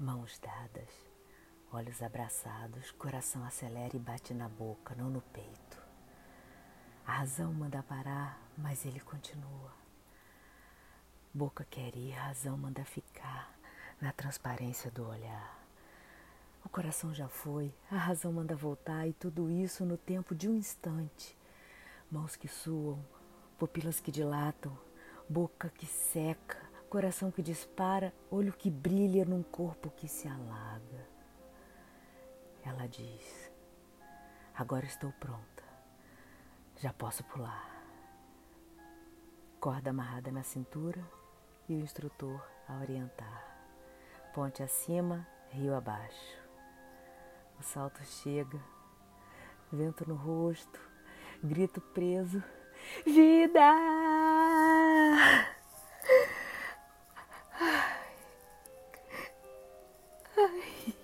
Mãos dadas, olhos abraçados, coração acelera e bate na boca, não no peito. A razão manda parar, mas ele continua. Boca quer ir, razão manda ficar na transparência do olhar. O coração já foi, a razão manda voltar e tudo isso no tempo de um instante. Mãos que suam, pupilas que dilatam, boca que seca, coração que dispara, olho que brilha num corpo que se alaga. Ela diz: Agora estou pronta, já posso pular. Corda amarrada na cintura e o instrutor a orientar. Ponte acima, rio abaixo. O salto chega, vento no rosto, grito preso: Vida! Bye.